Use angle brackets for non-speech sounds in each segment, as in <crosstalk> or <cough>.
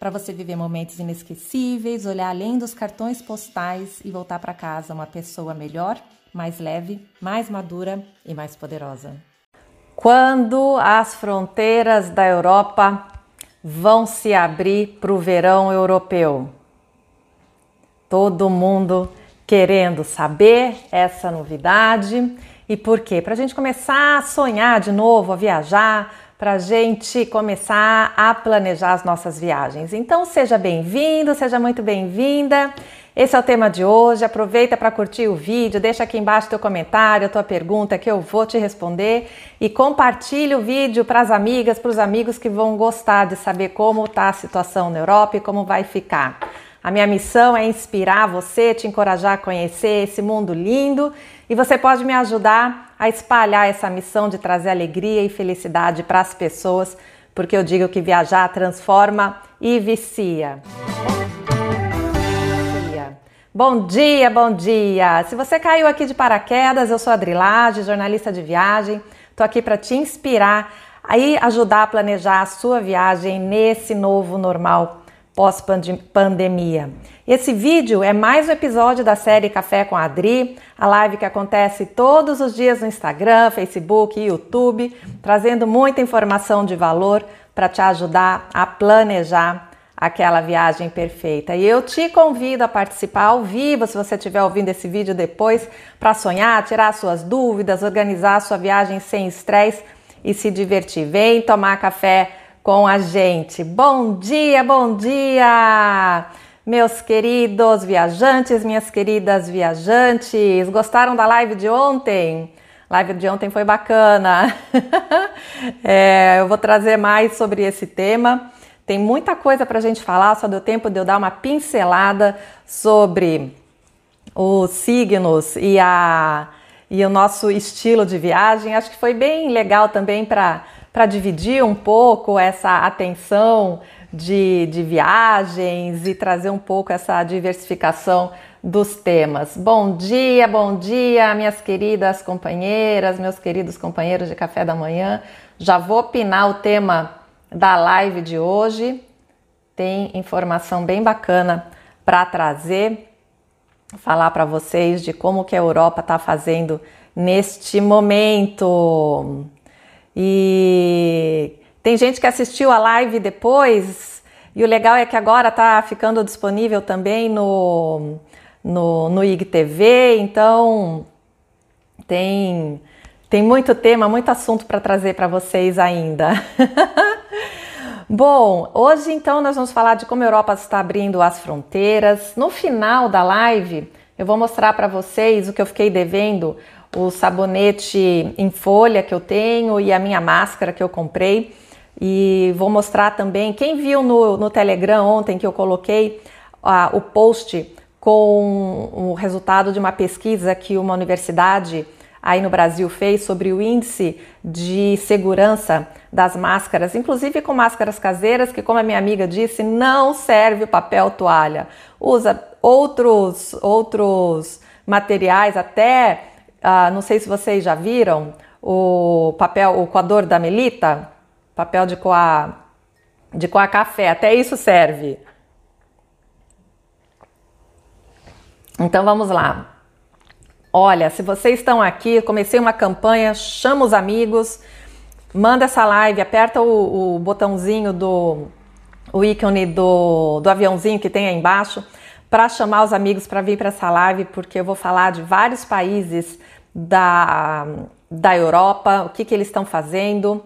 para você viver momentos inesquecíveis, olhar além dos cartões postais e voltar para casa uma pessoa melhor, mais leve, mais madura e mais poderosa. Quando as fronteiras da Europa vão se abrir para o verão europeu? Todo mundo querendo saber essa novidade e por quê? Para a gente começar a sonhar de novo, a viajar, para a gente começar a planejar as nossas viagens. Então, seja bem-vindo, seja muito bem-vinda. Esse é o tema de hoje. Aproveita para curtir o vídeo, deixa aqui embaixo teu comentário, tua pergunta que eu vou te responder e compartilhe o vídeo para as amigas, para os amigos que vão gostar de saber como está a situação na Europa e como vai ficar. A minha missão é inspirar você, te encorajar a conhecer esse mundo lindo e você pode me ajudar a espalhar essa missão de trazer alegria e felicidade para as pessoas, porque eu digo que viajar transforma e vicia. Bom dia, bom dia! Se você caiu aqui de paraquedas, eu sou a Adrilage, jornalista de viagem. Estou aqui para te inspirar aí ajudar a planejar a sua viagem nesse novo normal pós-pandemia. Esse vídeo é mais um episódio da série Café com a Adri, a live que acontece todos os dias no Instagram, Facebook e YouTube, trazendo muita informação de valor para te ajudar a planejar aquela viagem perfeita. E eu te convido a participar ao vivo, se você estiver ouvindo esse vídeo depois, para sonhar, tirar suas dúvidas, organizar sua viagem sem estresse e se divertir. Vem tomar café com a gente. Bom dia, bom dia! Meus queridos viajantes, minhas queridas viajantes, gostaram da live de ontem? Live de ontem foi bacana. <laughs> é, eu vou trazer mais sobre esse tema. Tem muita coisa para a gente falar, só deu tempo de eu dar uma pincelada sobre os signos e, a, e o nosso estilo de viagem. Acho que foi bem legal também para para dividir um pouco essa atenção de, de viagens e trazer um pouco essa diversificação dos temas. Bom dia, bom dia, minhas queridas companheiras, meus queridos companheiros de café da manhã. Já vou opinar o tema da live de hoje. Tem informação bem bacana para trazer, falar para vocês de como que a Europa está fazendo neste momento. E tem gente que assistiu a live depois, e o legal é que agora está ficando disponível também no, no, no IGTV, então tem, tem muito tema, muito assunto para trazer para vocês ainda. <laughs> Bom, hoje então nós vamos falar de como a Europa está abrindo as fronteiras. No final da live, eu vou mostrar para vocês o que eu fiquei devendo o sabonete em folha que eu tenho e a minha máscara que eu comprei. E vou mostrar também, quem viu no, no Telegram ontem que eu coloquei uh, o post com o resultado de uma pesquisa que uma universidade aí no Brasil fez sobre o índice de segurança das máscaras, inclusive com máscaras caseiras, que como a minha amiga disse, não serve o papel toalha. Usa outros outros materiais, até ah, não sei se vocês já viram o papel, o coador da Melita, papel de coar, de coar café, até isso serve. Então vamos lá. Olha, se vocês estão aqui, comecei uma campanha, chama os amigos, manda essa live, aperta o, o botãozinho do o ícone do, do aviãozinho que tem aí embaixo para chamar os amigos para vir para essa live, porque eu vou falar de vários países da, da Europa, o que, que eles estão fazendo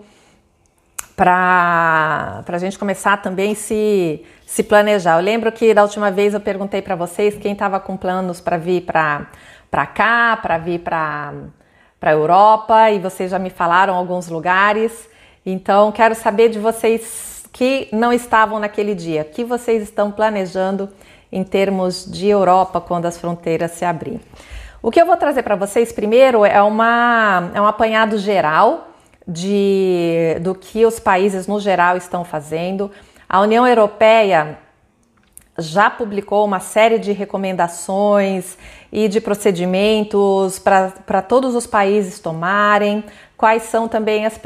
para a gente começar também se se planejar. Eu lembro que da última vez eu perguntei para vocês quem estava com planos para vir para cá, para vir para a Europa, e vocês já me falaram alguns lugares. Então, quero saber de vocês que não estavam naquele dia, o que vocês estão planejando em termos de Europa quando as fronteiras se abrirem. O que eu vou trazer para vocês primeiro é, uma, é um apanhado geral de, do que os países no geral estão fazendo. A União Europeia já publicou uma série de recomendações e de procedimentos para todos os países tomarem, quais são também as,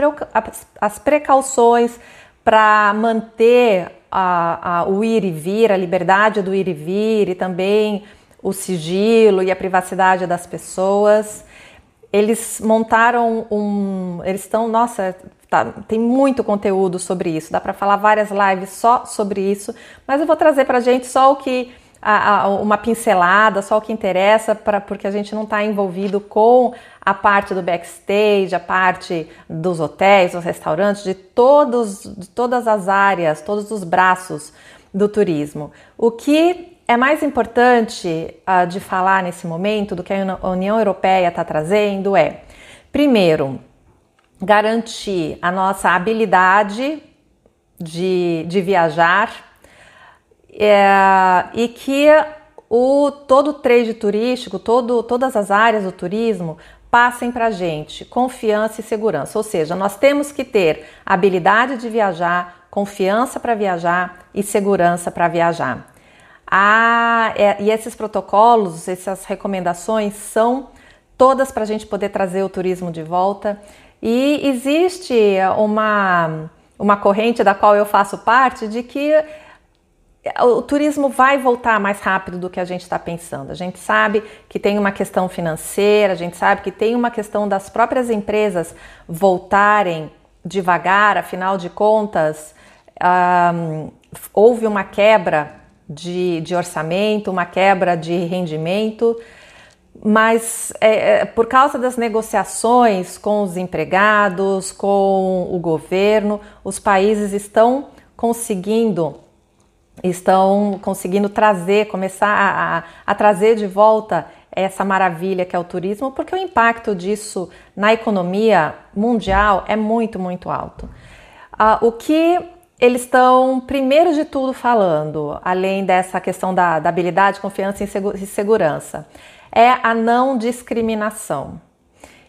as precauções para manter a, a, o ir e vir, a liberdade do ir e vir e também o sigilo e a privacidade das pessoas. Eles montaram um. Eles estão, nossa, tá, tem muito conteúdo sobre isso. Dá para falar várias lives só sobre isso, mas eu vou trazer para gente só o que. A, a, uma pincelada, só o que interessa, pra, porque a gente não está envolvido com a parte do backstage, a parte dos hotéis, dos restaurantes, de, todos, de todas as áreas, todos os braços do turismo. O que é mais importante uh, de falar nesse momento do que a União Europeia está trazendo é, primeiro, garantir a nossa habilidade de, de viajar é, e que o, todo o trade turístico, todo, todas as áreas do turismo passem para a gente confiança e segurança. Ou seja, nós temos que ter habilidade de viajar, confiança para viajar e segurança para viajar. Ah, é, e esses protocolos, essas recomendações são todas para a gente poder trazer o turismo de volta. E existe uma, uma corrente da qual eu faço parte de que o turismo vai voltar mais rápido do que a gente está pensando. A gente sabe que tem uma questão financeira, a gente sabe que tem uma questão das próprias empresas voltarem devagar, afinal de contas, houve uma quebra de, de orçamento, uma quebra de rendimento, mas é, é, por causa das negociações com os empregados, com o governo, os países estão conseguindo estão conseguindo trazer, começar a, a, a trazer de volta essa maravilha que é o turismo, porque o impacto disso na economia mundial é muito, muito alto. Uh, o que eles estão, primeiro de tudo, falando, além dessa questão da, da habilidade, confiança e segurança, é a não discriminação.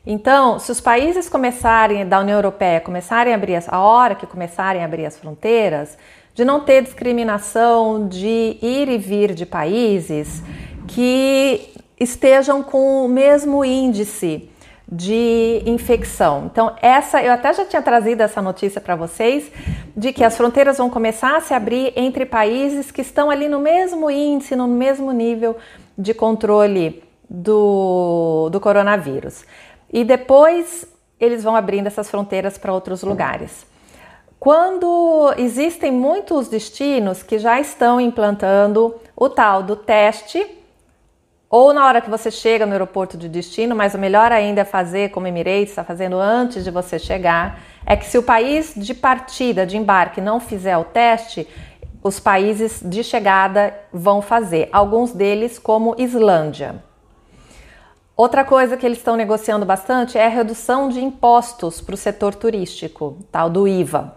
Então, se os países começarem, da União Europeia, começarem a abrir, as, a hora que começarem a abrir as fronteiras, de não ter discriminação de ir e vir de países que estejam com o mesmo índice de infecção. Então, essa eu até já tinha trazido essa notícia para vocês de que as fronteiras vão começar a se abrir entre países que estão ali no mesmo índice, no mesmo nível de controle do, do coronavírus. E depois eles vão abrindo essas fronteiras para outros lugares. Quando existem muitos destinos que já estão implantando o tal do teste ou na hora que você chega no aeroporto de destino, mas o melhor ainda é fazer como Emirates está fazendo antes de você chegar, é que se o país de partida, de embarque, não fizer o teste, os países de chegada vão fazer, alguns deles como Islândia. Outra coisa que eles estão negociando bastante é a redução de impostos para o setor turístico, tal do IVA.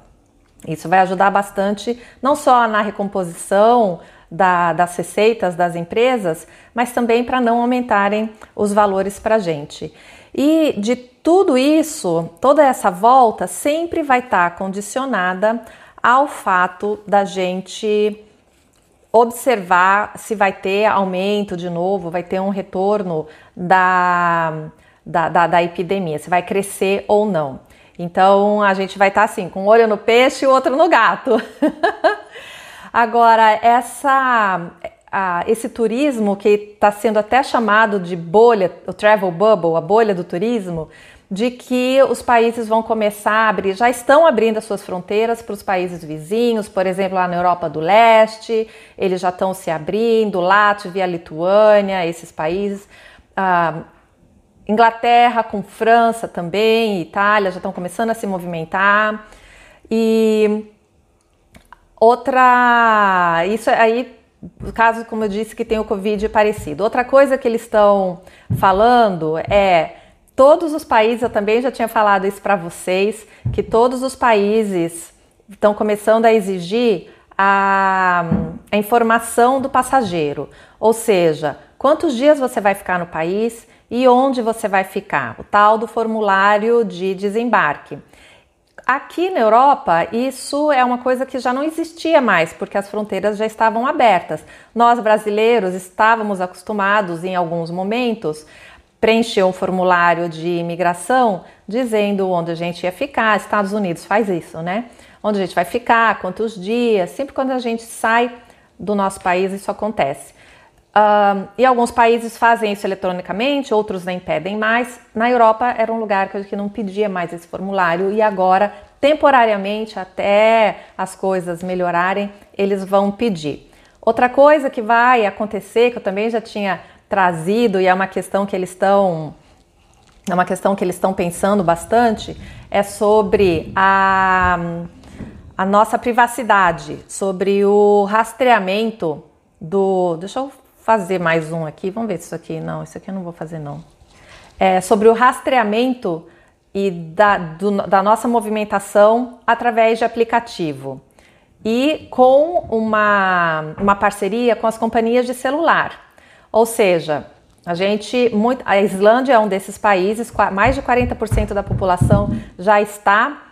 Isso vai ajudar bastante, não só na recomposição da, das receitas das empresas, mas também para não aumentarem os valores para a gente. E de tudo isso, toda essa volta sempre vai estar tá condicionada ao fato da gente observar se vai ter aumento de novo, vai ter um retorno da, da, da, da epidemia, se vai crescer ou não. Então a gente vai estar tá assim, com um olho no peixe e o outro no gato. <laughs> Agora, essa, esse turismo que está sendo até chamado de bolha, o travel bubble, a bolha do turismo, de que os países vão começar a abrir, já estão abrindo as suas fronteiras para os países vizinhos, por exemplo, lá na Europa do Leste, eles já estão se abrindo, Latvia, Lituânia, esses países. Ah, Inglaterra com França também, Itália já estão começando a se movimentar. E Outra, isso aí, caso como eu disse que tem o Covid parecido. Outra coisa que eles estão falando é todos os países, eu também já tinha falado isso para vocês, que todos os países estão começando a exigir a, a informação do passageiro, ou seja, quantos dias você vai ficar no país e onde você vai ficar, o tal do formulário de desembarque. Aqui na Europa, isso é uma coisa que já não existia mais, porque as fronteiras já estavam abertas. Nós brasileiros estávamos acostumados, em alguns momentos, preencher um formulário de imigração dizendo onde a gente ia ficar. Estados Unidos faz isso, né? Onde a gente vai ficar, quantos dias. Sempre quando a gente sai do nosso país, isso acontece. E alguns países fazem isso eletronicamente, outros nem pedem mais. Na Europa era um lugar que não pedia mais esse formulário e agora, temporariamente, até as coisas melhorarem, eles vão pedir. Outra coisa que vai acontecer, que eu também já tinha trazido e é uma questão que eles estão é uma questão que eles estão pensando bastante, é sobre a, a nossa privacidade, sobre o rastreamento do. Deixa eu fazer mais um aqui. Vamos ver se isso aqui. Não, isso aqui eu não vou fazer, não. É sobre o rastreamento e da, do, da nossa movimentação através de aplicativo. E com uma, uma parceria com as companhias de celular. Ou seja, a gente, muito, a Islândia é um desses países, mais de 40% da população já está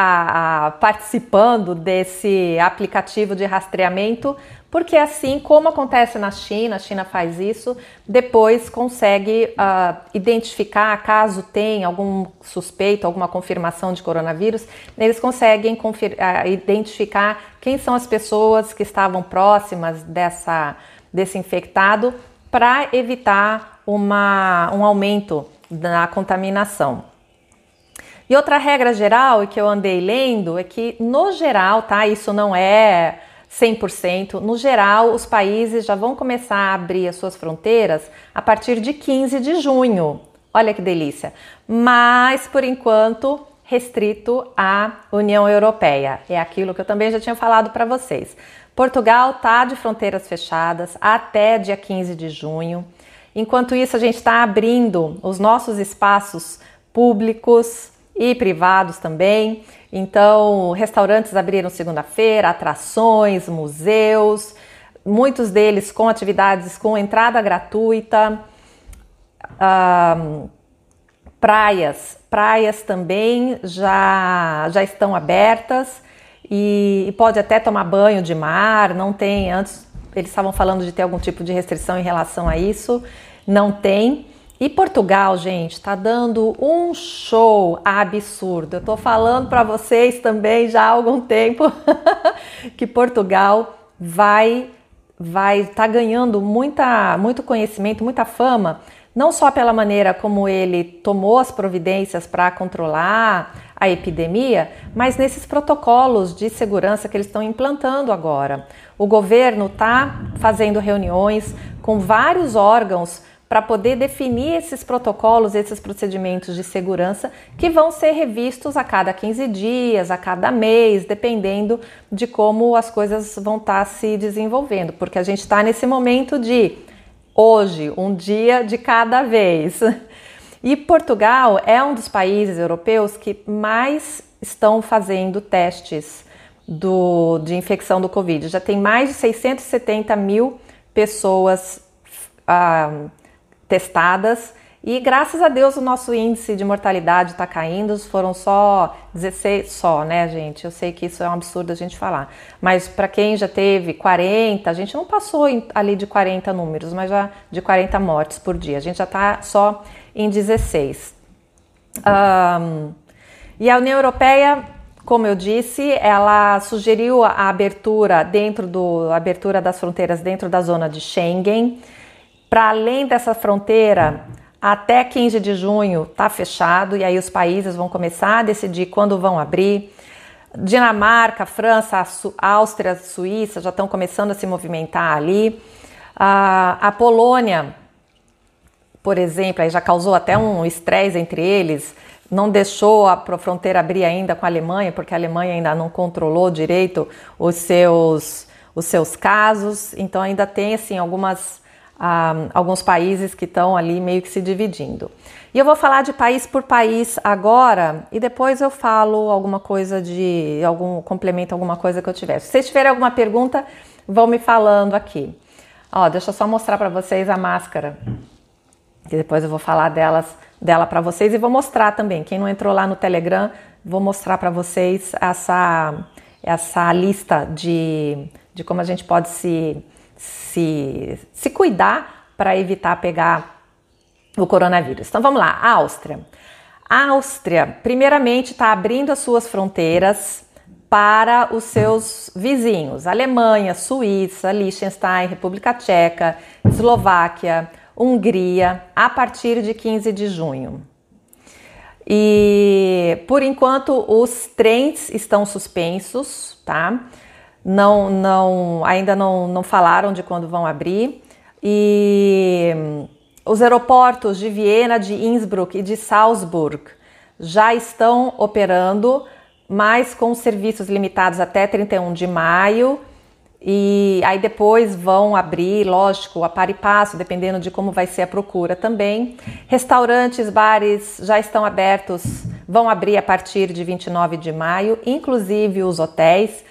a, a, participando desse aplicativo de rastreamento porque assim como acontece na China, a China faz isso, depois consegue uh, identificar, caso tenha algum suspeito, alguma confirmação de coronavírus, eles conseguem uh, identificar quem são as pessoas que estavam próximas dessa, desse infectado para evitar uma, um aumento da contaminação. E outra regra geral que eu andei lendo é que, no geral, tá? Isso não é 100%. No geral, os países já vão começar a abrir as suas fronteiras a partir de 15 de junho. Olha que delícia! Mas, por enquanto, restrito à União Europeia. É aquilo que eu também já tinha falado para vocês. Portugal está de fronteiras fechadas até dia 15 de junho. Enquanto isso, a gente está abrindo os nossos espaços públicos e privados também. Então, restaurantes abriram segunda-feira, atrações, museus, muitos deles com atividades com entrada gratuita. Um, praias, praias também já, já estão abertas e, e pode até tomar banho de mar. Não tem, antes eles estavam falando de ter algum tipo de restrição em relação a isso, não tem. E Portugal, gente, está dando um show absurdo. Eu estou falando para vocês também já há algum tempo <laughs> que Portugal vai vai tá ganhando muita, muito conhecimento, muita fama, não só pela maneira como ele tomou as providências para controlar a epidemia, mas nesses protocolos de segurança que eles estão implantando agora. O governo está fazendo reuniões com vários órgãos para poder definir esses protocolos, esses procedimentos de segurança que vão ser revistos a cada 15 dias, a cada mês, dependendo de como as coisas vão estar tá se desenvolvendo, porque a gente está nesse momento de hoje, um dia de cada vez. E Portugal é um dos países europeus que mais estão fazendo testes do, de infecção do Covid. Já tem mais de 670 mil pessoas. Ah, testadas. E graças a Deus o nosso índice de mortalidade está caindo, foram só 16, só, né, gente? Eu sei que isso é um absurdo a gente falar, mas para quem já teve 40, a gente não passou ali de 40 números, mas já de 40 mortes por dia, a gente já está só em 16. Um, e a União Europeia, como eu disse, ela sugeriu a abertura dentro do a abertura das fronteiras dentro da zona de Schengen para além dessa fronteira, até 15 de junho está fechado e aí os países vão começar a decidir quando vão abrir. Dinamarca, França, Áustria, Suíça já estão começando a se movimentar ali. a Polônia, por exemplo, aí já causou até um estresse entre eles, não deixou a fronteira abrir ainda com a Alemanha, porque a Alemanha ainda não controlou direito os seus, os seus casos, então ainda tem assim algumas alguns países que estão ali meio que se dividindo. E eu vou falar de país por país agora e depois eu falo alguma coisa de algum complemento, alguma coisa que eu tiver. Se vocês tiverem alguma pergunta, vão me falando aqui. Ó, deixa eu só mostrar para vocês a máscara. E depois eu vou falar delas, dela para vocês e vou mostrar também. Quem não entrou lá no Telegram, vou mostrar para vocês essa essa lista de, de como a gente pode se se, se cuidar para evitar pegar o coronavírus. Então vamos lá, Áustria. A Áustria, primeiramente, está abrindo as suas fronteiras para os seus vizinhos: Alemanha, Suíça, Liechtenstein, República Tcheca, Eslováquia, Hungria, a partir de 15 de junho. E por enquanto os trens estão suspensos, tá? Não, não, ainda não, não falaram de quando vão abrir. E os aeroportos de Viena, de Innsbruck e de Salzburg já estão operando, mas com serviços limitados até 31 de maio. E aí depois vão abrir, lógico, a par e passo, dependendo de como vai ser a procura também. Restaurantes, bares já estão abertos, vão abrir a partir de 29 de maio, inclusive os hotéis.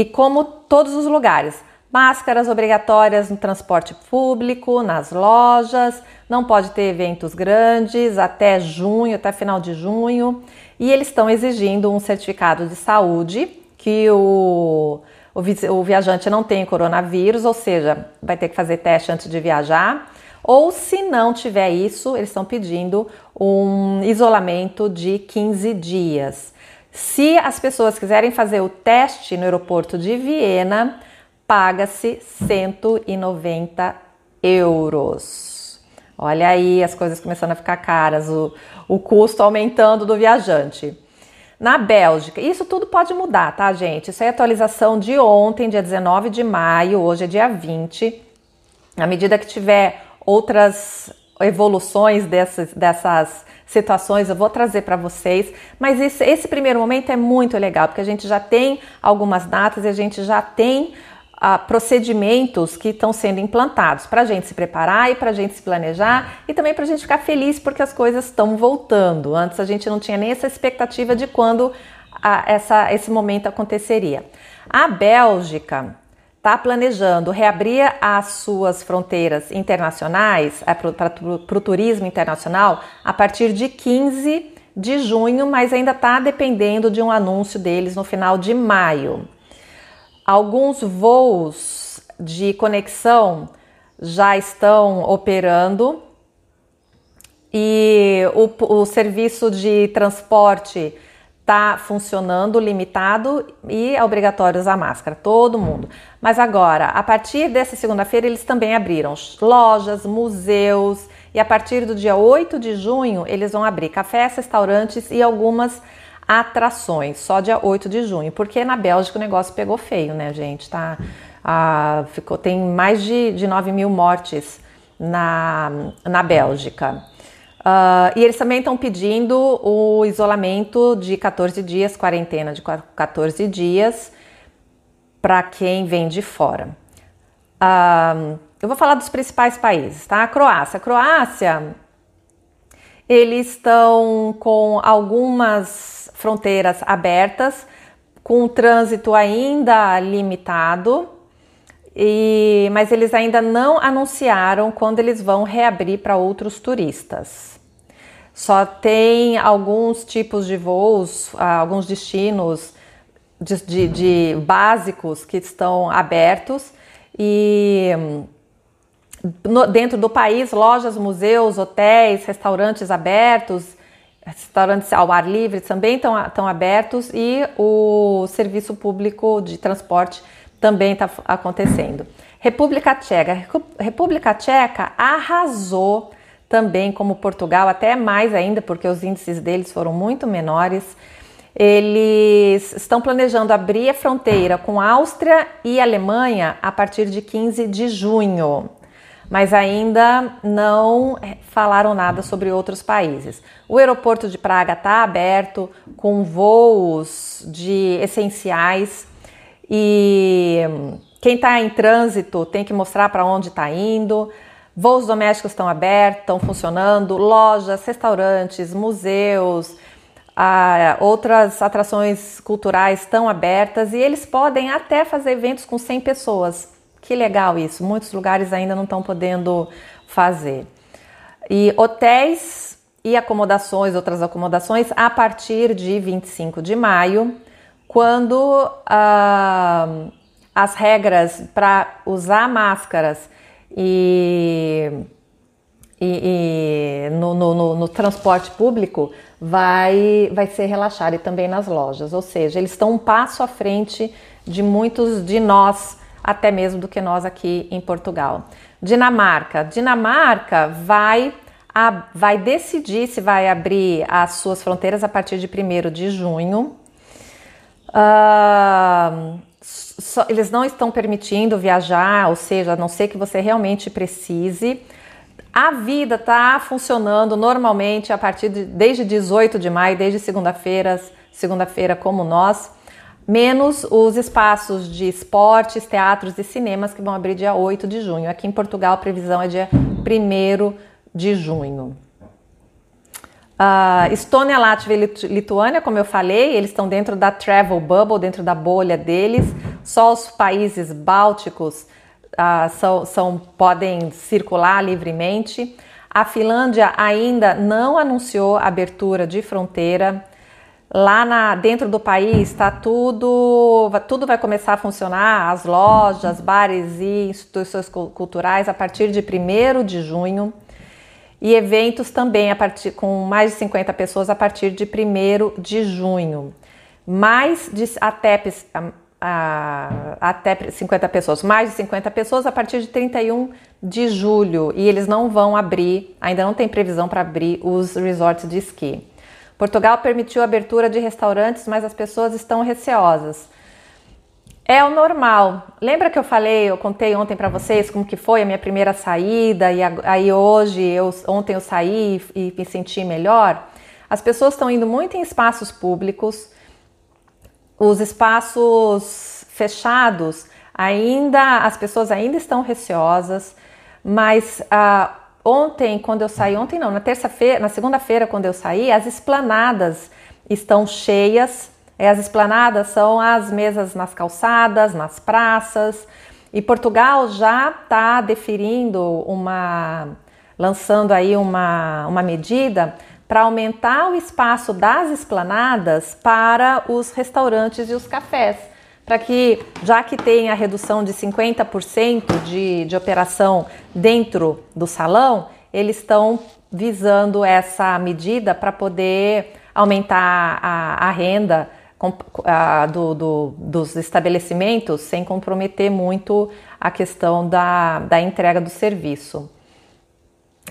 E como todos os lugares, Máscaras obrigatórias no transporte público, nas lojas, não pode ter eventos grandes até junho, até final de junho. E eles estão exigindo um certificado de saúde que o, o, o viajante não tem coronavírus, ou seja, vai ter que fazer teste antes de viajar. Ou se não tiver isso, eles estão pedindo um isolamento de 15 dias. Se as pessoas quiserem fazer o teste no aeroporto de Viena, paga-se 190 euros. Olha aí as coisas começando a ficar caras, o, o custo aumentando do viajante. Na Bélgica, isso tudo pode mudar, tá, gente? Isso é atualização de ontem, dia 19 de maio, hoje é dia 20. À medida que tiver outras evoluções dessas, dessas situações eu vou trazer para vocês, mas esse, esse primeiro momento é muito legal, porque a gente já tem algumas datas e a gente já tem uh, procedimentos que estão sendo implantados para a gente se preparar e para a gente se planejar e também para a gente ficar feliz porque as coisas estão voltando. Antes a gente não tinha nem essa expectativa de quando uh, essa, esse momento aconteceria. A Bélgica está planejando reabrir as suas fronteiras internacionais é, para o turismo internacional a partir de 15 de junho, mas ainda está dependendo de um anúncio deles no final de maio. Alguns voos de conexão já estão operando e o, o serviço de transporte está funcionando limitado e é obrigatório usar máscara, todo mundo. Mas agora, a partir dessa segunda-feira, eles também abriram lojas, museus e a partir do dia 8 de junho, eles vão abrir cafés, restaurantes e algumas atrações, só dia 8 de junho, porque na Bélgica o negócio pegou feio, né, gente? Tá, ah, ficou, tem mais de, de 9 mil mortes na, na Bélgica. Uh, e eles também estão pedindo o isolamento de 14 dias, quarentena de 14 dias, para quem vem de fora. Uh, eu vou falar dos principais países, tá? A Croácia. A Croácia, eles estão com algumas fronteiras abertas, com o trânsito ainda limitado, e, mas eles ainda não anunciaram quando eles vão reabrir para outros turistas. Só tem alguns tipos de voos, ah, alguns destinos de, de, de básicos que estão abertos e no, dentro do país, lojas, museus, hotéis, restaurantes abertos restaurantes ao ar livre também estão abertos e o serviço público de transporte também está acontecendo. República Tcheca. República Tcheca arrasou também como Portugal, até mais ainda, porque os índices deles foram muito menores. Eles estão planejando abrir a fronteira com Áustria e Alemanha a partir de 15 de junho mas ainda não falaram nada sobre outros países. O aeroporto de Praga está aberto com voos de essenciais e quem está em trânsito tem que mostrar para onde está indo. Voos domésticos estão abertos, estão funcionando, lojas, restaurantes, museus, ah, outras atrações culturais estão abertas e eles podem até fazer eventos com 100 pessoas. Que legal isso! Muitos lugares ainda não estão podendo fazer. E hotéis e acomodações, outras acomodações, a partir de 25 de maio, quando ah, as regras para usar máscaras e, e, e no, no, no, transporte público vai, vai ser relaxado e também nas lojas. Ou seja, eles estão um passo à frente de muitos de nós, até mesmo do que nós aqui em Portugal. Dinamarca. Dinamarca vai, a, vai decidir se vai abrir as suas fronteiras a partir de 1 de junho. Uh, só, eles não estão permitindo viajar, ou seja, a não ser que você realmente precise. A vida está funcionando normalmente a partir de desde 18 de maio, desde segunda-feira, segunda-feira como nós, menos os espaços de esportes, teatros e cinemas que vão abrir dia 8 de junho. Aqui em Portugal a previsão é dia 1 de junho. Uh, Estônia, Latvia e Lituânia, como eu falei, eles estão dentro da travel bubble, dentro da bolha deles. Só os países bálticos uh, são, são, podem circular livremente. A Finlândia ainda não anunciou abertura de fronteira. Lá na, dentro do país está tudo, tudo vai começar a funcionar, as lojas, bares e instituições culturais a partir de 1 de junho e eventos também a partir, com mais de 50 pessoas a partir de 1 de junho. Mais de até, até 50 pessoas, mais de 50 pessoas a partir de 31 de julho. E eles não vão abrir, ainda não tem previsão para abrir os resorts de esqui. Portugal permitiu a abertura de restaurantes, mas as pessoas estão receosas. É o normal. Lembra que eu falei, eu contei ontem para vocês como que foi a minha primeira saída e aí hoje, eu, ontem eu saí e me senti melhor? As pessoas estão indo muito em espaços públicos, os espaços fechados ainda, as pessoas ainda estão receosas, mas ah, ontem, quando eu saí, ontem não, na terça-feira, na segunda-feira, quando eu saí, as esplanadas estão cheias as esplanadas são as mesas nas calçadas, nas praças. E Portugal já está deferindo uma, lançando aí uma, uma medida para aumentar o espaço das esplanadas para os restaurantes e os cafés. Para que, já que tem a redução de 50% de, de operação dentro do salão, eles estão visando essa medida para poder aumentar a, a renda do, do, dos estabelecimentos sem comprometer muito a questão da, da entrega do serviço.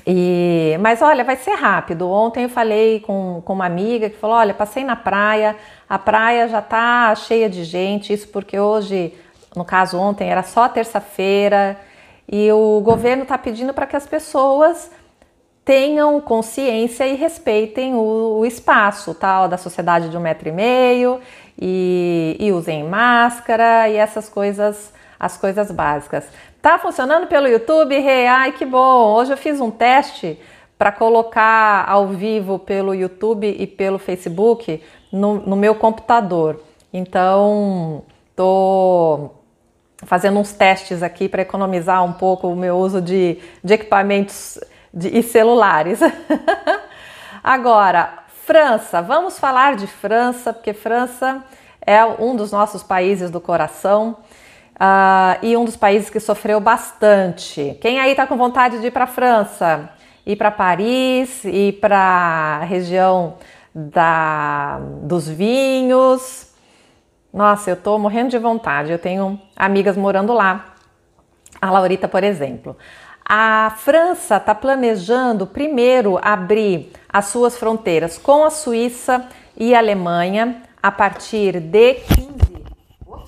E, mas olha, vai ser rápido. Ontem eu falei com, com uma amiga que falou: olha, passei na praia, a praia já está cheia de gente, isso porque hoje, no caso ontem, era só terça-feira, e o governo está pedindo para que as pessoas tenham consciência e respeitem o, o espaço tal da sociedade de um metro e meio e, e usem máscara e essas coisas, as coisas básicas. Tá funcionando pelo YouTube? Hey, ai que bom! Hoje eu fiz um teste para colocar ao vivo pelo YouTube e pelo Facebook no, no meu computador. Então, tô fazendo uns testes aqui para economizar um pouco o meu uso de, de equipamentos de, e celulares. <laughs> Agora, França, vamos falar de França, porque França é um dos nossos países do coração uh, e um dos países que sofreu bastante. Quem aí está com vontade de ir para França? Ir para Paris, ir para a região da, dos vinhos. Nossa, eu estou morrendo de vontade. Eu tenho amigas morando lá. A Laurita, por exemplo. A França está planejando primeiro abrir as suas fronteiras com a Suíça e a Alemanha a partir de 15,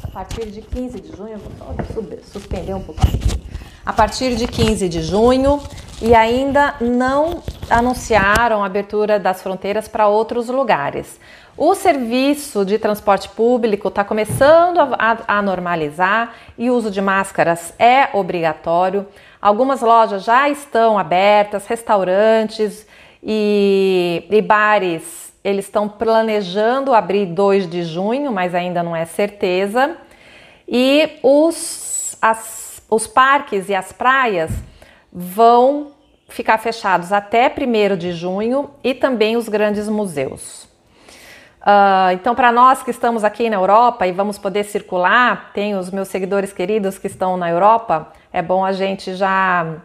a partir de 15 de junho, vou suspender um pouquinho. a partir de 15 de junho e ainda não anunciaram a abertura das fronteiras para outros lugares. O serviço de transporte público está começando a, a, normalizar e o uso de máscaras é obrigatório. Algumas lojas já estão abertas, restaurantes e, e bares eles estão planejando abrir 2 de junho, mas ainda não é certeza. E os, as, os parques e as praias vão ficar fechados até 1 de junho e também os grandes museus. Uh, então, para nós que estamos aqui na Europa e vamos poder circular, tem os meus seguidores queridos que estão na Europa, é bom a gente já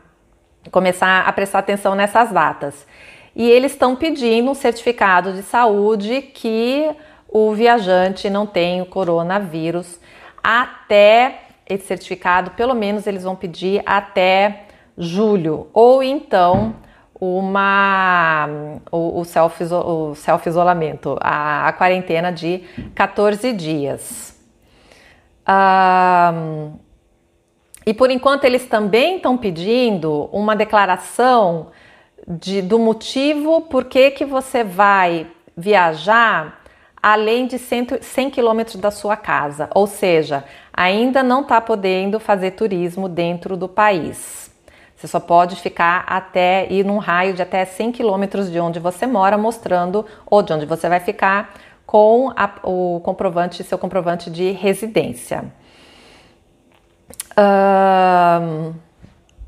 começar a prestar atenção nessas datas. E eles estão pedindo um certificado de saúde que o viajante não tem o coronavírus até esse certificado, pelo menos eles vão pedir até julho, ou então uma o, o self o self a, a quarentena de 14 dias. Um, e por enquanto eles também estão pedindo uma declaração de, do motivo por que, que você vai viajar além de 100, 100 quilômetros da sua casa, ou seja, ainda não está podendo fazer turismo dentro do país. Você só pode ficar até ir num raio de até 100 quilômetros de onde você mora, mostrando ou de onde você vai ficar com a, o comprovante, seu comprovante de residência.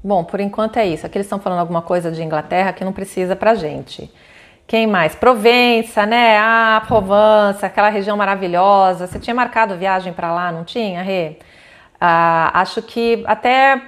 Bom, por enquanto é isso. Aqui eles estão falando alguma coisa de Inglaterra que não precisa pra gente. Quem mais? Provença, né? Ah, Provence, aquela região maravilhosa. Você tinha marcado viagem para lá, não tinha, Rê? Ah, acho que até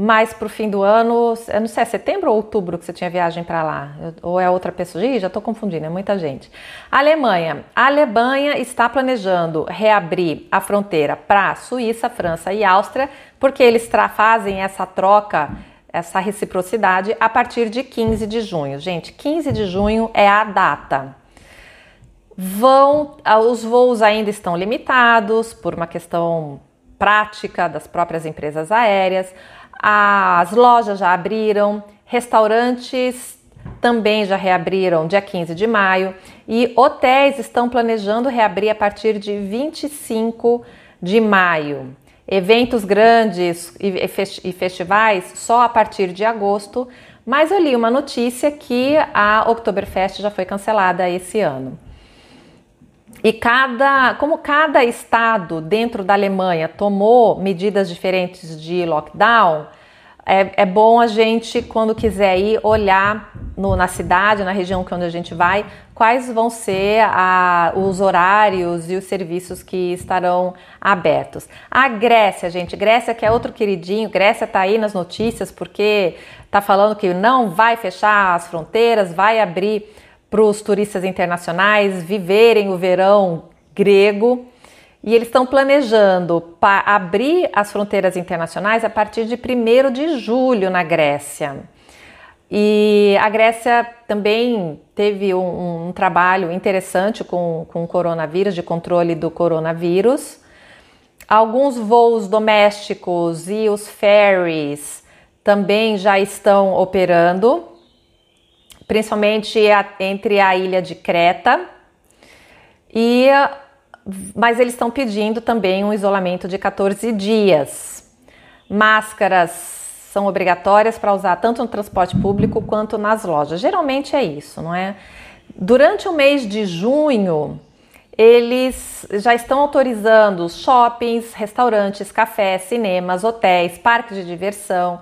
mais para o fim do ano, eu não sei, é setembro ou outubro que você tinha viagem para lá? Ou é outra pessoa? Ih, já estou confundindo, é muita gente. Alemanha. A Alemanha está planejando reabrir a fronteira para Suíça, França e Áustria, porque eles fazem essa troca, essa reciprocidade a partir de 15 de junho. Gente, 15 de junho é a data. Vão, os voos ainda estão limitados por uma questão prática das próprias empresas aéreas. As lojas já abriram, restaurantes também já reabriram dia 15 de maio e hotéis estão planejando reabrir a partir de 25 de maio. Eventos grandes e festivais só a partir de agosto, mas eu li uma notícia que a Oktoberfest já foi cancelada esse ano. E cada, como cada estado dentro da Alemanha tomou medidas diferentes de lockdown, é, é bom a gente, quando quiser ir, olhar no, na cidade, na região que onde a gente vai, quais vão ser a, os horários e os serviços que estarão abertos. A Grécia, gente, Grécia que é outro queridinho, Grécia tá aí nas notícias porque tá falando que não vai fechar as fronteiras, vai abrir para os turistas internacionais viverem o verão grego. E eles estão planejando abrir as fronteiras internacionais a partir de 1 de julho na Grécia. E a Grécia também teve um, um trabalho interessante com, com o coronavírus, de controle do coronavírus. Alguns voos domésticos e os ferries também já estão operando principalmente entre a ilha de Creta e mas eles estão pedindo também um isolamento de 14 dias. Máscaras são obrigatórias para usar tanto no transporte público quanto nas lojas. Geralmente é isso, não é? Durante o mês de junho, eles já estão autorizando shoppings, restaurantes, cafés, cinemas, hotéis, parques de diversão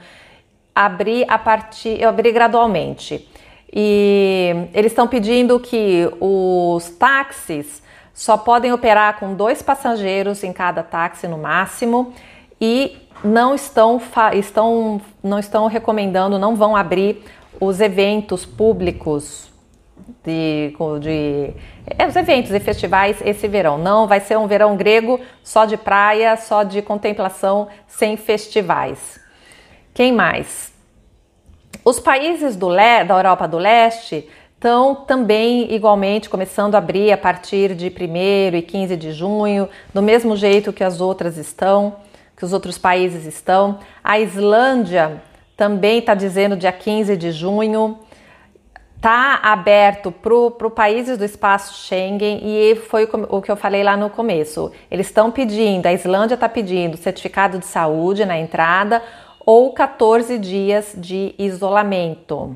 abrir a partir, abrir gradualmente. E eles estão pedindo que os táxis só podem operar com dois passageiros em cada táxi no máximo e não estão, estão, não estão recomendando, não vão abrir os eventos públicos de, de é, os eventos e festivais esse verão. Não vai ser um verão grego só de praia, só de contemplação, sem festivais. Quem mais? Os países do da Europa do Leste estão também igualmente começando a abrir a partir de 1 e 15 de junho, do mesmo jeito que as outras estão. que os outros países estão. A Islândia também está dizendo dia 15 de junho. Está aberto para países do espaço Schengen e foi o que eu falei lá no começo. Eles estão pedindo, a Islândia está pedindo certificado de saúde na entrada ou 14 dias de isolamento.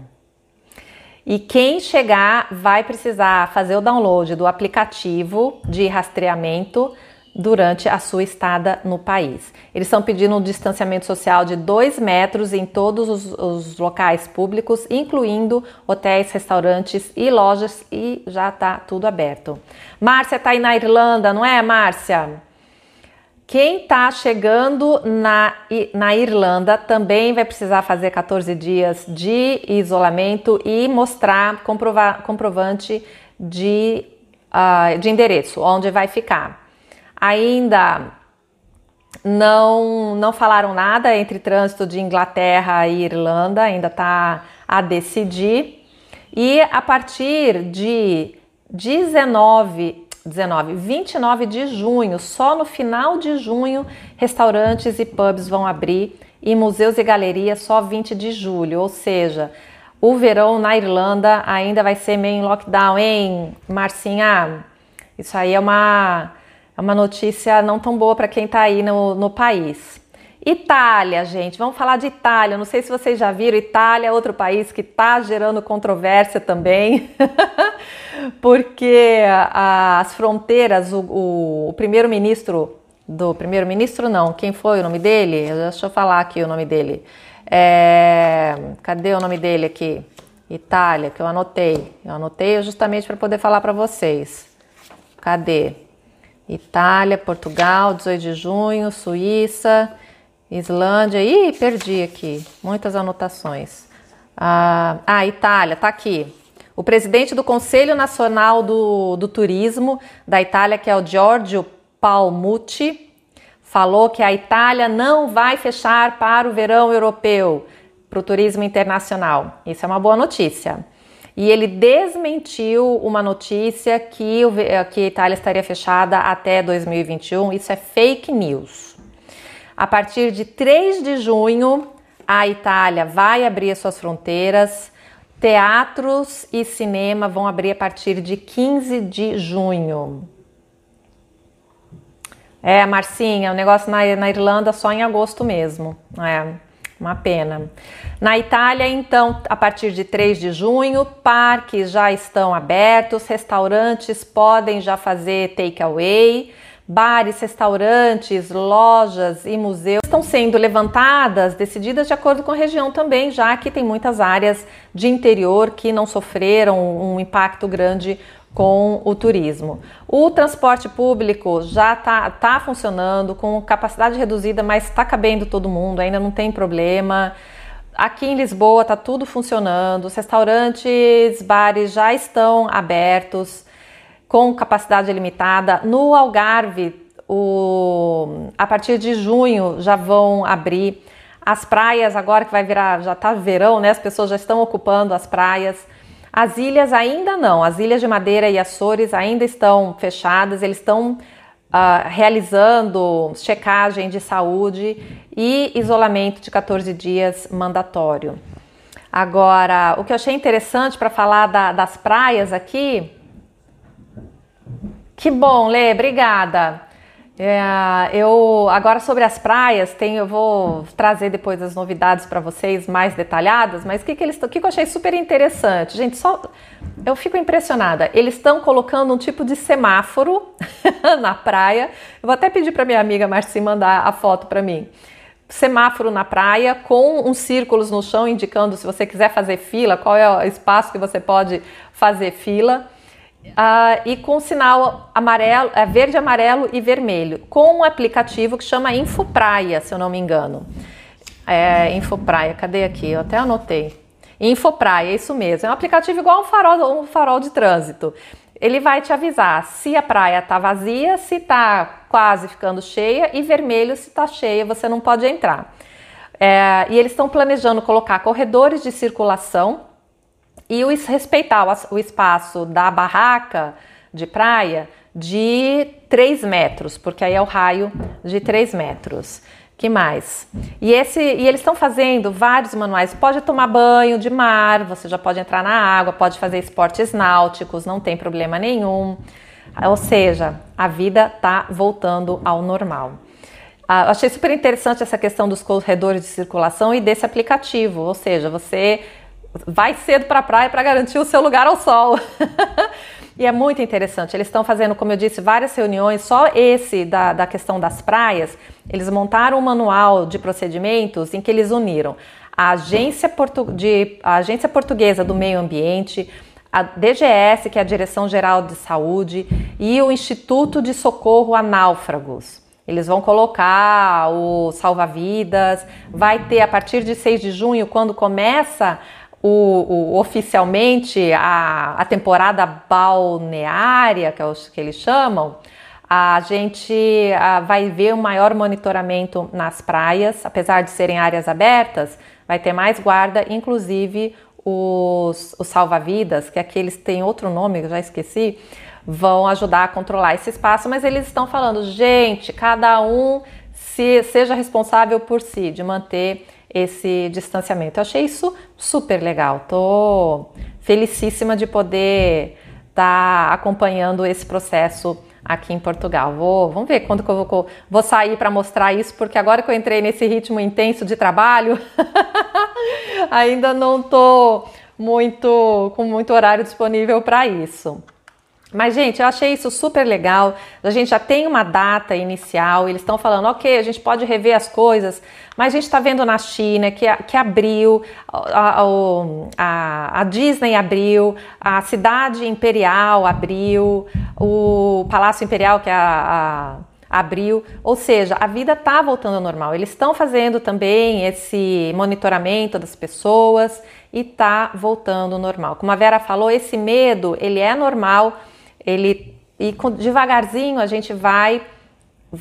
E quem chegar vai precisar fazer o download do aplicativo de rastreamento durante a sua estada no país. Eles estão pedindo um distanciamento social de 2 metros em todos os, os, locais públicos, incluindo hotéis, restaurantes e lojas, e já está tudo aberto. Márcia está aí na Irlanda, não é, Márcia? Quem está chegando na, na Irlanda também vai precisar fazer 14 dias de isolamento e mostrar comprovar, comprovante de, uh, de endereço, onde vai ficar. Ainda não, não falaram nada entre trânsito de Inglaterra e Irlanda, ainda está a decidir. E a partir de 19 19, 29 de junho, só no final de junho, restaurantes e pubs vão abrir e museus e galerias só 20 de julho, ou seja, o verão na Irlanda ainda vai ser meio em lockdown, hein, Marcinha? Isso aí é uma, é uma notícia não tão boa para quem está aí no, no país. Itália, gente, vamos falar de Itália. Não sei se vocês já viram, Itália é outro país que está gerando controvérsia também, <laughs> porque as fronteiras, o, o, o primeiro-ministro do primeiro-ministro, não, quem foi o nome dele? Deixa eu falar aqui o nome dele. É, cadê o nome dele aqui? Itália, que eu anotei. Eu anotei justamente para poder falar para vocês. Cadê? Itália, Portugal, 18 de junho, Suíça. Islândia, ih, perdi aqui, muitas anotações. Ah, ah, Itália, tá aqui. O presidente do Conselho Nacional do, do Turismo da Itália, que é o Giorgio Palmucci, falou que a Itália não vai fechar para o verão europeu, para o turismo internacional. Isso é uma boa notícia. E ele desmentiu uma notícia que, que a Itália estaria fechada até 2021. Isso é fake news. A partir de 3 de junho, a Itália vai abrir suas fronteiras. Teatros e cinema vão abrir a partir de 15 de junho. É, Marcinha, o negócio na, na Irlanda só em agosto mesmo. É, uma pena. Na Itália, então, a partir de 3 de junho, parques já estão abertos, restaurantes podem já fazer takeaway. Bares, restaurantes, lojas e museus estão sendo levantadas, decididas de acordo com a região também, já que tem muitas áreas de interior que não sofreram um impacto grande com o turismo. O transporte público já está tá funcionando com capacidade reduzida, mas está cabendo todo mundo, ainda não tem problema. Aqui em Lisboa está tudo funcionando, os restaurantes, bares já estão abertos com capacidade limitada. No Algarve, o, a partir de junho já vão abrir as praias, agora que vai virar, já está verão, né? As pessoas já estão ocupando as praias. As ilhas ainda não, as ilhas de Madeira e Açores ainda estão fechadas, eles estão uh, realizando checagem de saúde e isolamento de 14 dias mandatório. Agora, o que eu achei interessante para falar da, das praias aqui que bom, Lê, obrigada. É, eu agora sobre as praias, tem, eu vou trazer depois as novidades para vocês mais detalhadas, mas o que, que eles o que, que eu achei super interessante, gente, só eu fico impressionada. Eles estão colocando um tipo de semáforo <laughs> na praia. Eu vou até pedir para minha amiga Marci mandar a foto para mim. Semáforo na praia com uns círculos no chão indicando se você quiser fazer fila, qual é o espaço que você pode fazer fila. Uh, e com sinal amarelo, é, verde, amarelo e vermelho, com um aplicativo que chama Infopraia, se eu não me engano. É, Infopraia, cadê aqui? Eu até anotei. Infopraia, é isso mesmo. É um aplicativo igual um farol, um farol de trânsito. Ele vai te avisar se a praia está vazia, se está quase ficando cheia, e vermelho se está cheia, você não pode entrar. É, e eles estão planejando colocar corredores de circulação e respeitar o, o espaço da barraca de praia de 3 metros, porque aí é o raio de 3 metros. Que mais? E, esse, e eles estão fazendo vários manuais. Pode tomar banho de mar, você já pode entrar na água, pode fazer esportes náuticos, não tem problema nenhum. Ou seja, a vida está voltando ao normal. Ah, achei super interessante essa questão dos corredores de circulação e desse aplicativo, ou seja, você vai cedo para a praia para garantir o seu lugar ao sol. <laughs> E é muito interessante. Eles estão fazendo, como eu disse, várias reuniões. Só esse da, da questão das praias, eles montaram um manual de procedimentos em que eles uniram a Agência, Portu de, a Agência Portuguesa do Meio Ambiente, a DGS, que é a Direção Geral de Saúde, e o Instituto de Socorro a Náufragos. Eles vão colocar o salva-vidas, vai ter a partir de 6 de junho, quando começa o, o, oficialmente a, a temporada balneária, que é que eles chamam, a gente a, vai ver um maior monitoramento nas praias, apesar de serem áreas abertas, vai ter mais guarda, inclusive os, os salva-vidas, que aqueles têm outro nome, eu já esqueci, vão ajudar a controlar esse espaço, mas eles estão falando, gente, cada um se, seja responsável por si, de manter esse distanciamento. Eu achei isso super legal. Tô felicíssima de poder estar tá acompanhando esse processo aqui em Portugal. Vou, vamos ver quando que eu vou, vou sair para mostrar isso, porque agora que eu entrei nesse ritmo intenso de trabalho, <laughs> ainda não tô muito com muito horário disponível para isso. Mas, gente, eu achei isso super legal. A gente já tem uma data inicial, eles estão falando, ok, a gente pode rever as coisas, mas a gente está vendo na China que, que abriu, a, a, a, Disney abriu, a Cidade Imperial abriu, o Palácio Imperial, que é a, a abriu, ou seja, a vida está voltando ao normal. Eles estão fazendo também esse monitoramento das pessoas e está voltando ao normal. Como a Vera falou, esse medo ele é normal ele e devagarzinho a gente vai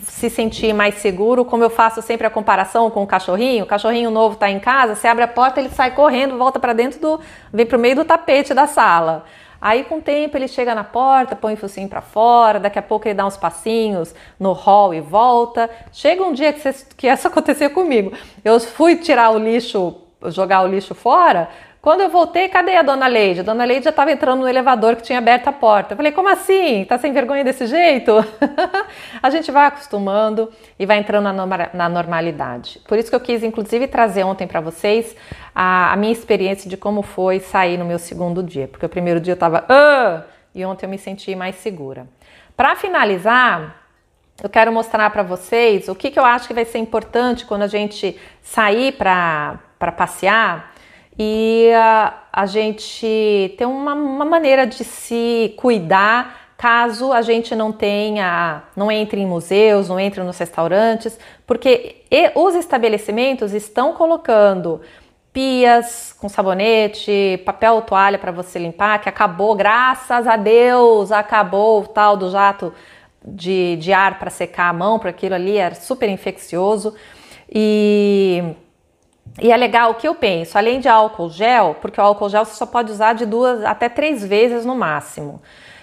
se sentir mais seguro, como eu faço sempre a comparação com o cachorrinho. O cachorrinho novo está em casa, você abre a porta, ele sai correndo, volta para dentro do, vem para o meio do tapete da sala. Aí com o tempo ele chega na porta, põe o focinho para fora, daqui a pouco ele dá uns passinhos no hall e volta. Chega um dia que, você, que isso <laughs> aconteceu comigo. Eu fui tirar o lixo, jogar o lixo fora, quando eu voltei, cadê a dona Leide? A dona Leide já estava entrando no elevador que tinha aberto a porta. Eu falei, como assim? Tá sem vergonha desse jeito? <laughs> a gente vai acostumando e vai entrando na, normalidade. Por isso que eu quis, inclusive, trazer ontem para vocês a, a, minha experiência de como foi sair no meu segundo dia. Porque o primeiro dia eu estava, ah! e ontem eu me senti mais segura. Para finalizar, eu quero mostrar para vocês o que, que eu acho que vai ser importante quando a gente sair para passear e a, a gente tem uma, uma maneira de se cuidar caso a gente não tenha, não entre em museus, não entre nos restaurantes, porque os estabelecimentos estão colocando pias com sabonete, papel toalha para você limpar, que acabou, graças a Deus, acabou o tal do jato de, de ar para secar a mão, porque aquilo ali era super infeccioso. E e é legal o que eu penso, além de álcool gel, porque o álcool gel você só pode usar de duas até três vezes no máximo.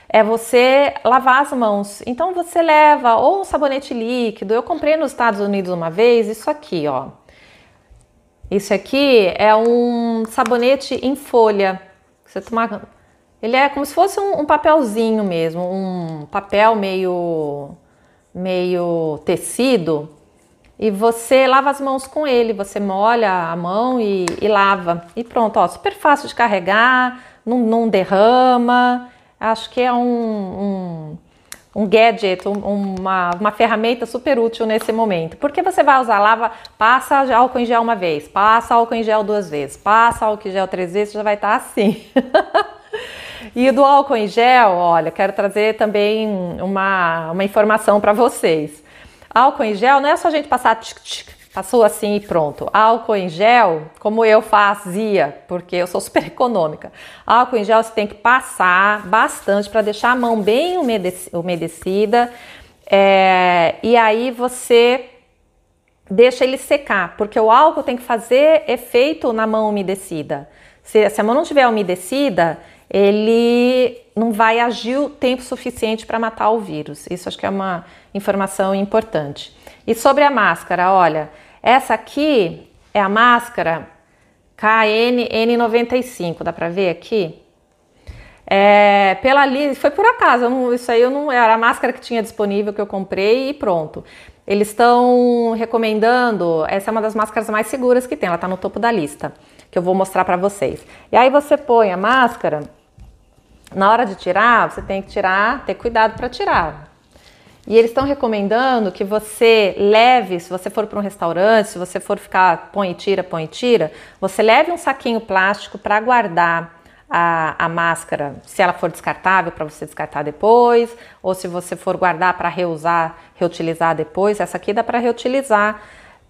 É você lavar as mãos. Então você leva ou um sabonete líquido. Eu comprei nos Estados Unidos uma vez isso aqui, ó. Isso aqui é um sabonete em folha. Você toma, ele é como se fosse um, um papelzinho mesmo, um papel meio meio tecido e você lava as mãos com ele, você molha a mão e, e lava. E pronto, ó, super fácil de carregar, não, não derrama. Acho que é um, um, um gadget, um, uma, uma ferramenta super útil nesse momento. Porque você vai usar lava, passa álcool em gel uma vez, passa álcool em gel duas vezes, passa álcool em gel três vezes, já vai estar tá assim. <laughs> e do álcool em gel, olha, quero trazer também uma, uma informação para vocês. Álcool em gel não é só a gente passar, passou assim e pronto. Álcool em gel, como eu fazia, porque eu sou super <laughs> econômica. Álcool em gel você tem que passar bastante para deixar a mão bem umedecida. É, e aí você deixa ele secar, porque o álcool tem que fazer efeito na mão umedecida. Se, se a mão não estiver umedecida, ele não vai agir o tempo suficiente para matar o vírus. Isso acho que é uma informação importante. E sobre a máscara, olha, essa aqui é a máscara KN N95, dá para ver aqui? É, pela ali, foi por acaso, não, isso aí eu não era a máscara que tinha disponível que eu comprei e pronto. Eles estão recomendando, essa é uma das máscaras mais seguras que tem, ela está no topo da lista, que eu vou mostrar para vocês. E aí você põe a máscara, na hora de tirar, você tem que tirar, ter cuidado para tirar. E eles estão recomendando que você leve, se você for para um restaurante, se você for ficar põe e tira, põe e tira, você leve um saquinho plástico para guardar a, a máscara, se ela for descartável, para você descartar depois, ou se você for guardar para reusar, reutilizar depois, essa aqui dá para reutilizar.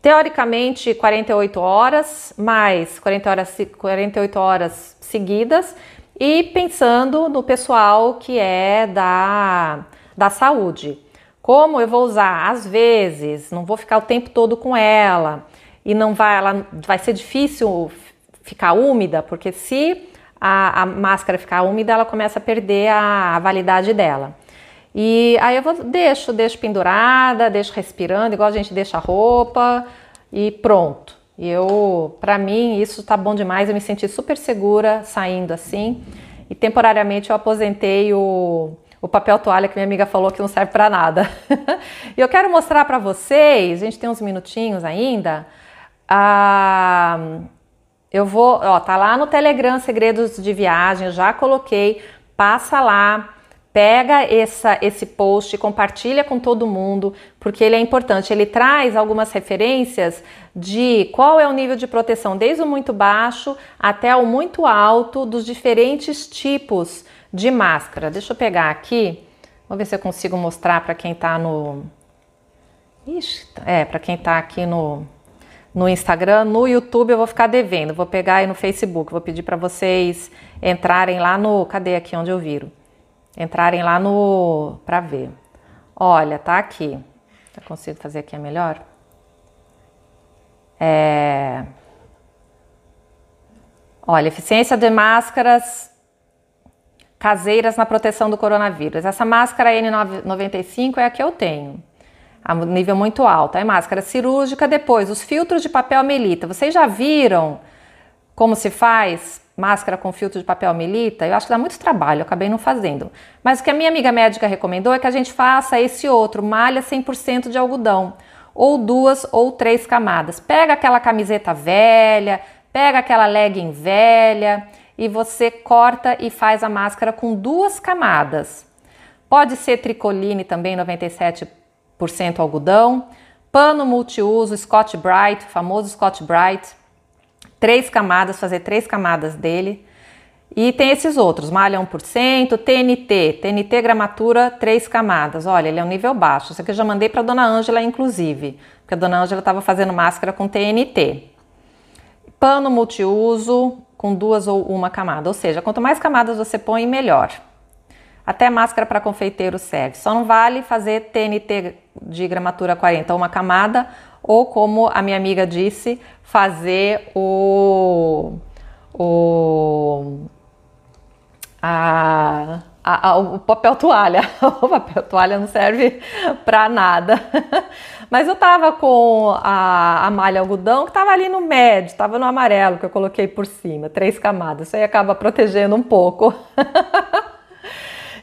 Teoricamente, 48 horas, mais 40 horas, 48 horas seguidas, e pensando no pessoal que é da, da saúde. Como eu vou usar? Às vezes, não vou ficar o tempo todo com ela e não vai, ela vai ser difícil ficar úmida, porque se a, a máscara ficar úmida, ela começa a perder a, a validade dela. E aí eu vou, deixo, deixo pendurada, deixo respirando, igual a gente deixa a roupa e pronto. E eu, para mim, isso tá bom demais. Eu me senti super segura saindo assim. E temporariamente eu aposentei o, o papel toalha que minha amiga falou que não serve para nada. <laughs> e eu quero mostrar para vocês, a gente tem uns minutinhos ainda, a, eu vou, ó, tá lá no Telegram Segredos de Viagem, já coloquei, passa lá, pega essa, esse post, compartilha com todo mundo, porque ele é importante. Ele traz algumas referências de qual é o nível de proteção, desde o muito baixo até o muito alto, dos diferentes tipos de máscara. Deixa eu pegar aqui, vou ver se eu consigo mostrar para quem tá no. Ixi, é, para quem tá aqui no no Instagram, no YouTube eu vou ficar devendo, vou pegar aí no Facebook, vou pedir para vocês entrarem lá no, cadê aqui onde eu viro? Entrarem lá no para ver. Olha, tá aqui. Eu consigo fazer aqui é melhor? É... Olha, eficiência de máscaras caseiras na proteção do coronavírus. Essa máscara N95 é a que eu tenho a nível muito alto. Aí máscara cirúrgica, depois os filtros de papel melita. Vocês já viram como se faz máscara com filtro de papel melita? Eu acho que dá muito trabalho, eu acabei não fazendo. Mas o que a minha amiga médica recomendou é que a gente faça esse outro, malha 100% de algodão, ou duas ou três camadas. Pega aquela camiseta velha, pega aquela legging velha e você corta e faz a máscara com duas camadas. Pode ser tricoline também, 97 100% algodão, pano multiuso Scotch Bright, famoso Scotch Bright, três camadas, fazer três camadas dele. E tem esses outros, malha 1%, TNT, TNT gramatura, três camadas. Olha, ele é um nível baixo. Isso aqui eu já mandei para dona Ângela, inclusive, porque a dona Ângela estava fazendo máscara com TNT. Pano multiuso com duas ou uma camada, ou seja, quanto mais camadas você põe, melhor. Até máscara para confeiteiro serve. Só não vale fazer TNT de gramatura 40, uma camada, ou como a minha amiga disse, fazer o, o, a, a, a, o papel toalha. <laughs> o papel toalha não serve para nada. Mas eu tava com a, a malha algodão que tava ali no médio, tava no amarelo que eu coloquei por cima, três camadas. Isso aí acaba protegendo um pouco. <laughs>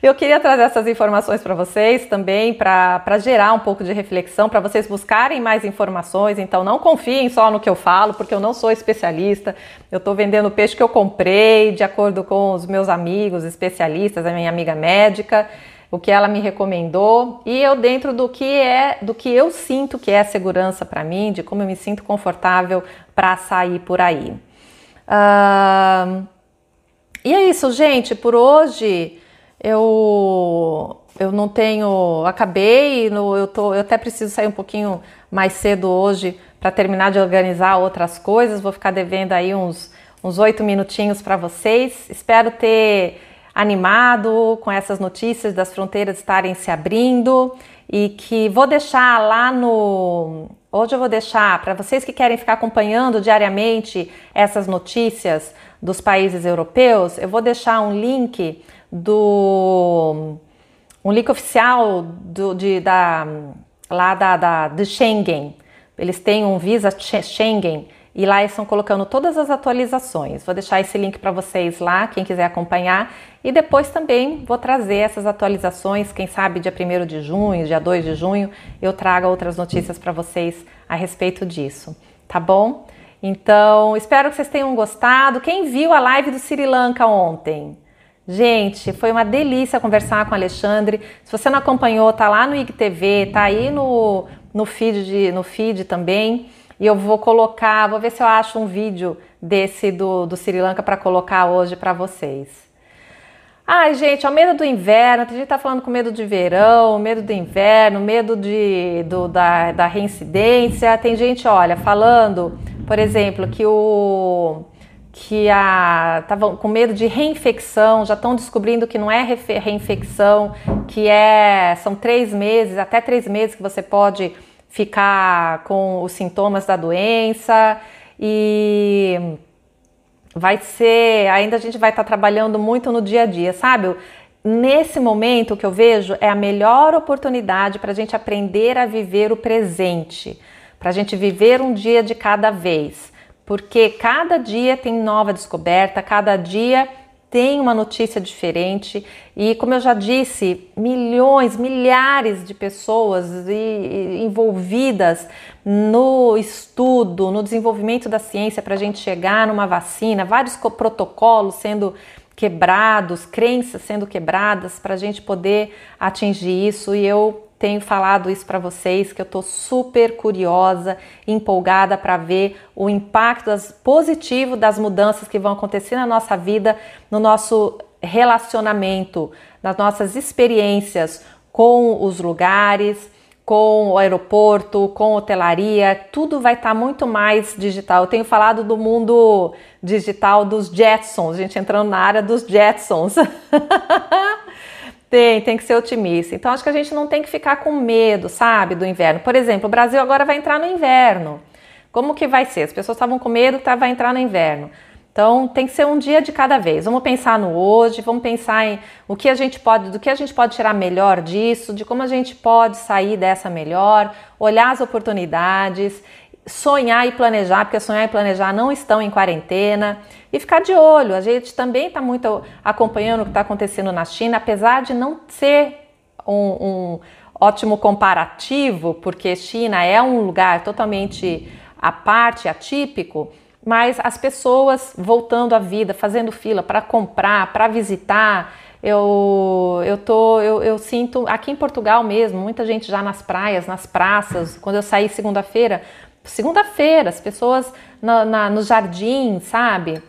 Eu queria trazer essas informações para vocês também, para gerar um pouco de reflexão, para vocês buscarem mais informações. Então, não confiem só no que eu falo, porque eu não sou especialista. Eu estou vendendo o peixe que eu comprei, de acordo com os meus amigos especialistas, a minha amiga médica, o que ela me recomendou e eu dentro do que é, do que eu sinto que é segurança para mim, de como eu me sinto confortável para sair por aí. Uh... E é isso, gente. Por hoje eu eu não tenho, acabei, no, eu, tô, eu até preciso sair um pouquinho mais cedo hoje para terminar de organizar outras coisas. Vou ficar devendo aí uns uns oito minutinhos para vocês. Espero ter animado com essas notícias das fronteiras estarem se abrindo e que vou deixar lá no hoje eu vou deixar para vocês que querem ficar acompanhando diariamente essas notícias dos países europeus, eu vou deixar um link do um link oficial do, de, da, lá da, da, de Schengen. Eles têm um Visa Schengen e lá estão colocando todas as atualizações. Vou deixar esse link para vocês lá, quem quiser acompanhar. E depois também vou trazer essas atualizações, quem sabe dia 1 de junho, dia 2 de junho, eu trago outras notícias para vocês a respeito disso, tá bom? Então, espero que vocês tenham gostado. Quem viu a live do Sri Lanka ontem? Gente, foi uma delícia conversar com o Alexandre. Se você não acompanhou, tá lá no IGTV, tá aí no, no, feed, de, no feed também. E eu vou colocar, vou ver se eu acho um vídeo desse do, do Sri Lanka para colocar hoje para vocês. Ai, gente, o medo do inverno, tem gente que tá falando com medo de verão, medo do inverno, medo de, do, da, da reincidência. Tem gente, olha, falando, por exemplo, que o que estavam com medo de reinfecção, já estão descobrindo que não é reinfecção, que é são três meses, até três meses que você pode ficar com os sintomas da doença e vai ser, ainda a gente vai estar tá trabalhando muito no dia a dia, sabe? Nesse momento que eu vejo é a melhor oportunidade para a gente aprender a viver o presente, para a gente viver um dia de cada vez, porque cada dia tem nova descoberta, cada dia tem uma notícia diferente. E, como eu já disse, milhões, milhares de pessoas envolvidas no estudo, no desenvolvimento da ciência para a gente chegar numa vacina, vários protocolos sendo quebrados, crenças sendo quebradas para a gente poder atingir isso. E eu tenho falado isso para vocês, que eu estou super curiosa, empolgada para ver o impacto das, positivo das mudanças que vão acontecer na nossa vida, no nosso relacionamento, nas nossas experiências com os lugares, com o aeroporto, com hotelaria, tudo vai estar tá muito mais digital. Eu tenho falado do mundo digital dos Jetsons, gente entrando na área dos Jetsons. <laughs> Tem, tem que ser otimista. Então acho que a gente não tem que ficar com medo, sabe, do inverno. Por exemplo, o Brasil agora vai entrar no inverno. Como que vai ser? As pessoas estavam com medo que tá, vai entrar no inverno. Então tem que ser um dia de cada vez. Vamos pensar no hoje, vamos pensar em o que a gente pode, do que a gente pode tirar melhor disso, de como a gente pode sair dessa melhor, olhar as oportunidades sonhar e planejar, porque sonhar e planejar não estão em quarentena, e ficar de olho. A gente também está muito acompanhando o que está acontecendo na China, apesar de não ser um, um, ótimo comparativo, porque China é um lugar totalmente à parte, atípico, mas as pessoas voltando à vida, fazendo fila para comprar, para visitar. Eu, eu, tô, eu, eu sinto aqui em Portugal mesmo, muita gente já nas praias, nas praças. Quando eu saí segunda-feira, segunda-feira, as pessoas na, na, no jardim, sabe?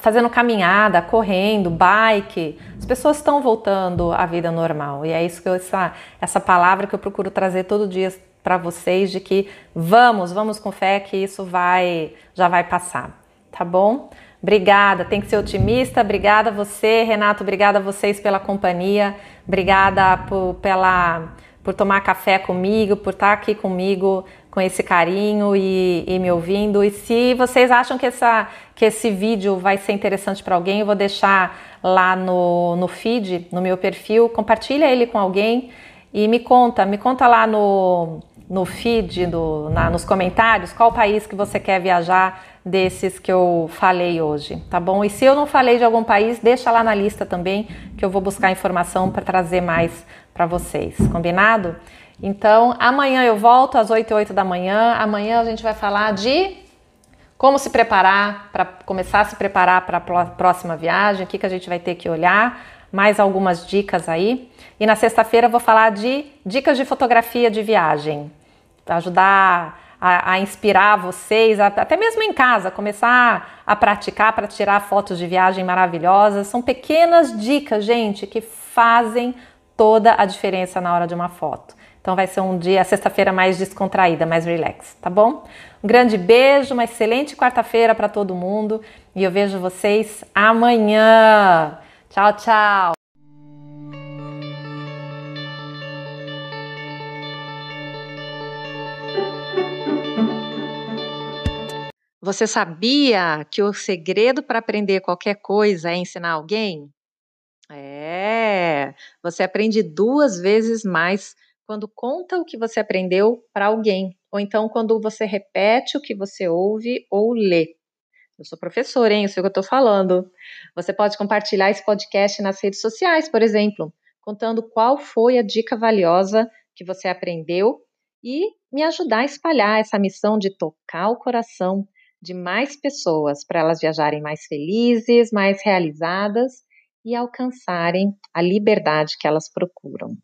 Fazendo caminhada, correndo, bike, as pessoas estão voltando à vida normal. E é isso que eu, essa, essa palavra que eu procuro trazer todo dia para vocês de que vamos, vamos com fé que isso vai, já vai passar, tá bom? Obrigada, tem que ser otimista. Obrigada a você, Renato. Obrigada a vocês pela companhia. Obrigada por, pela, por tomar café comigo, por estar aqui comigo com esse carinho e, e, me ouvindo. E se vocês acham que, essa, que esse vídeo vai ser interessante para alguém, eu vou deixar lá no, no feed, no meu perfil, compartilha ele com alguém e me conta, me conta lá no, no feed, do, na, nos comentários, qual país que você quer viajar desses que eu falei hoje, tá bom? E se eu não falei de algum país, deixa lá na lista também, que eu vou buscar informação para trazer mais para vocês, combinado? Então, amanhã eu volto às 8 e 8 da manhã. Amanhã a gente vai falar de como se preparar para começar a se preparar para a próxima viagem, o que, que a gente vai ter que olhar, mais algumas dicas aí. E na sexta-feira eu vou falar de dicas de fotografia de viagem, ajudar a, a, inspirar vocês, até mesmo em casa, começar a praticar para tirar fotos de viagem maravilhosas. São pequenas dicas, gente, que fazem toda a diferença na hora de uma foto. Então vai ser um dia, sexta-feira mais descontraída, mais relax, tá bom? Um grande beijo, uma excelente quarta-feira para todo mundo e eu vejo vocês amanhã. Tchau, tchau. Você sabia que o segredo para aprender qualquer coisa é ensinar alguém? É. Você aprende duas vezes mais quando conta o que você aprendeu para alguém, ou então quando você repete o que você ouve ou lê. Eu sou professora, hein? Eu sei o que eu estou falando. Você pode compartilhar esse podcast nas redes sociais, por exemplo, contando qual foi a dica valiosa que você aprendeu e me ajudar a espalhar essa missão de tocar o coração de mais pessoas para elas viajarem mais felizes, mais realizadas e alcançarem a liberdade que elas procuram.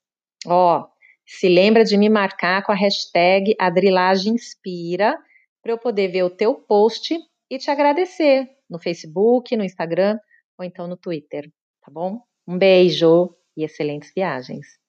Ó, oh, se lembra de me marcar com a hashtag AdrilagemInspira para eu poder ver o teu post e te agradecer no Facebook, no Instagram ou então no Twitter, tá bom? Um beijo e excelentes viagens!